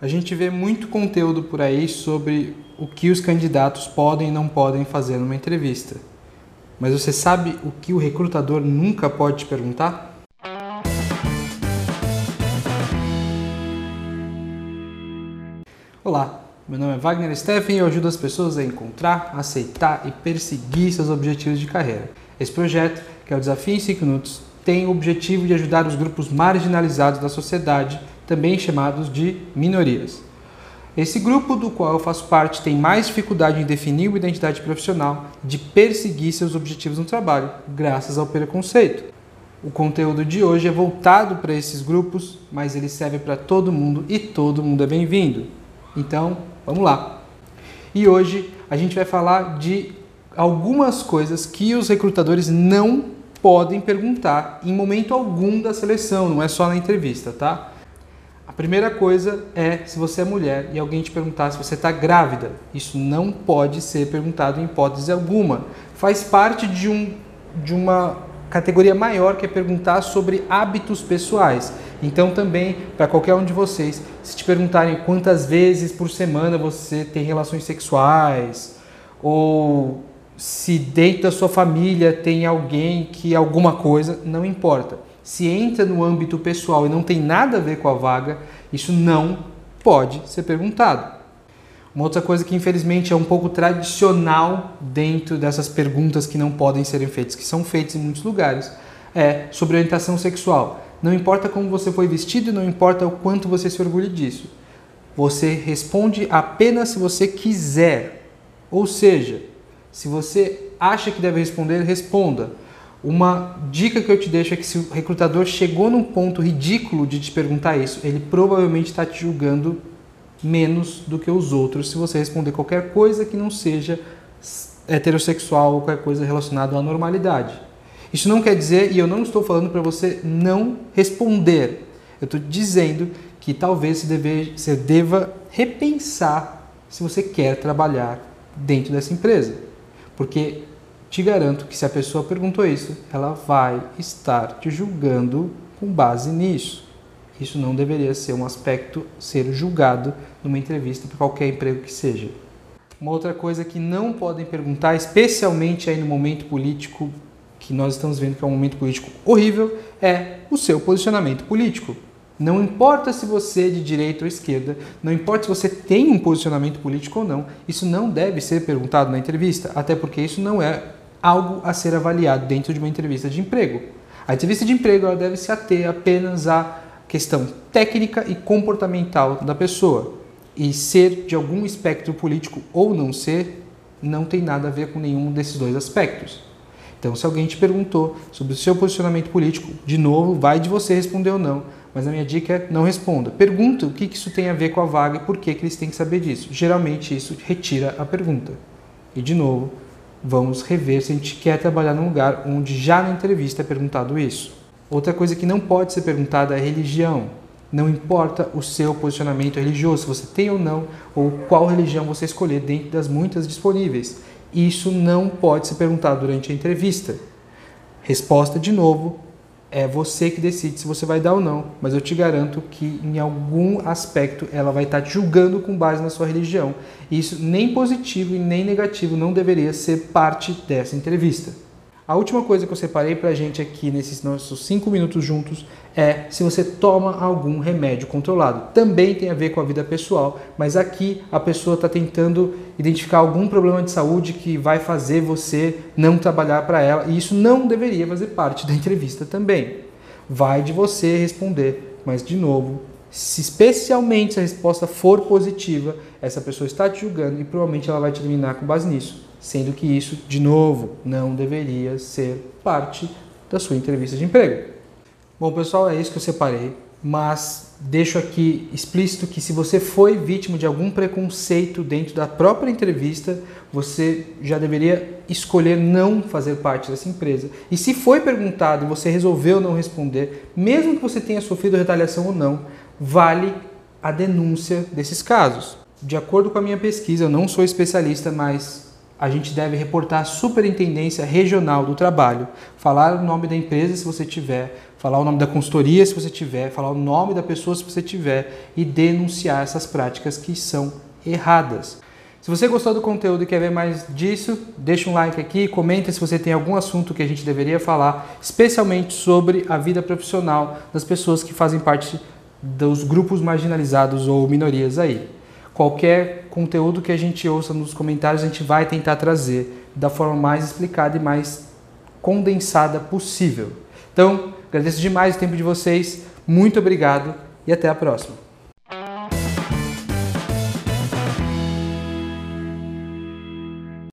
A gente vê muito conteúdo por aí sobre o que os candidatos podem e não podem fazer numa entrevista. Mas você sabe o que o recrutador nunca pode te perguntar? Olá, meu nome é Wagner Steffen e eu ajudo as pessoas a encontrar, aceitar e perseguir seus objetivos de carreira. Esse projeto, que é o Desafio em 5 Minutos, tem o objetivo de ajudar os grupos marginalizados da sociedade também chamados de minorias. Esse grupo do qual eu faço parte tem mais dificuldade em definir uma identidade profissional, de perseguir seus objetivos no trabalho, graças ao preconceito. O conteúdo de hoje é voltado para esses grupos, mas ele serve para todo mundo e todo mundo é bem-vindo. Então, vamos lá. E hoje a gente vai falar de algumas coisas que os recrutadores não podem perguntar em momento algum da seleção, não é só na entrevista, tá? Primeira coisa é se você é mulher e alguém te perguntar se você está grávida. Isso não pode ser perguntado em hipótese alguma. Faz parte de, um, de uma categoria maior que é perguntar sobre hábitos pessoais. Então também para qualquer um de vocês, se te perguntarem quantas vezes por semana você tem relações sexuais ou se dentro da sua família tem alguém que alguma coisa, não importa se entra no âmbito pessoal e não tem nada a ver com a vaga, isso não pode ser perguntado. Uma outra coisa que infelizmente é um pouco tradicional dentro dessas perguntas que não podem serem feitas, que são feitas em muitos lugares, é sobre orientação sexual. Não importa como você foi vestido, não importa o quanto você se orgulha disso. Você responde apenas se você quiser. Ou seja, se você acha que deve responder, responda. Uma dica que eu te deixo é que se o recrutador chegou num ponto ridículo de te perguntar isso, ele provavelmente está te julgando menos do que os outros se você responder qualquer coisa que não seja heterossexual ou qualquer coisa relacionada à normalidade. Isso não quer dizer, e eu não estou falando para você não responder, eu estou dizendo que talvez você, deve, você deva repensar se você quer trabalhar dentro dessa empresa. Porque te garanto que se a pessoa perguntou isso, ela vai estar te julgando com base nisso. Isso não deveria ser um aspecto ser julgado numa entrevista para qualquer emprego que seja. Uma outra coisa que não podem perguntar, especialmente aí no momento político que nós estamos vendo que é um momento político horrível, é o seu posicionamento político. Não importa se você é de direita ou esquerda, não importa se você tem um posicionamento político ou não, isso não deve ser perguntado na entrevista, até porque isso não é algo a ser avaliado dentro de uma entrevista de emprego. A entrevista de emprego ela deve se ater apenas à questão técnica e comportamental da pessoa. E ser de algum espectro político ou não ser, não tem nada a ver com nenhum desses dois aspectos. Então, se alguém te perguntou sobre o seu posicionamento político, de novo, vai de você responder ou não. Mas a minha dica é não responda. Pergunta o que isso tem a ver com a vaga e por que, que eles têm que saber disso. Geralmente isso retira a pergunta. E de novo, vamos rever se a gente quer trabalhar num lugar onde já na entrevista é perguntado isso. Outra coisa que não pode ser perguntada é religião. Não importa o seu posicionamento religioso, se você tem ou não, ou qual religião você escolher dentro das muitas disponíveis. Isso não pode ser perguntado durante a entrevista. Resposta de novo: é você que decide se você vai dar ou não, mas eu te garanto que em algum aspecto ela vai estar te julgando com base na sua religião. E isso nem positivo e nem negativo não deveria ser parte dessa entrevista. A última coisa que eu separei para a gente aqui nesses nossos cinco minutos juntos é se você toma algum remédio controlado. Também tem a ver com a vida pessoal, mas aqui a pessoa está tentando identificar algum problema de saúde que vai fazer você não trabalhar para ela e isso não deveria fazer parte da entrevista também. Vai de você responder, mas de novo, se especialmente se a resposta for positiva, essa pessoa está te julgando e provavelmente ela vai te eliminar com base nisso sendo que isso, de novo, não deveria ser parte da sua entrevista de emprego. Bom, pessoal, é isso que eu separei, mas deixo aqui explícito que se você foi vítima de algum preconceito dentro da própria entrevista, você já deveria escolher não fazer parte dessa empresa. E se foi perguntado e você resolveu não responder, mesmo que você tenha sofrido retaliação ou não, vale a denúncia desses casos. De acordo com a minha pesquisa, eu não sou especialista, mas a gente deve reportar à Superintendência Regional do Trabalho, falar o nome da empresa se você tiver, falar o nome da consultoria se você tiver, falar o nome da pessoa se você tiver e denunciar essas práticas que são erradas. Se você gostou do conteúdo e quer ver mais disso, deixa um like aqui, comenta se você tem algum assunto que a gente deveria falar, especialmente sobre a vida profissional das pessoas que fazem parte dos grupos marginalizados ou minorias aí. Qualquer conteúdo que a gente ouça nos comentários, a gente vai tentar trazer da forma mais explicada e mais condensada possível. Então, agradeço demais o tempo de vocês, muito obrigado e até a próxima.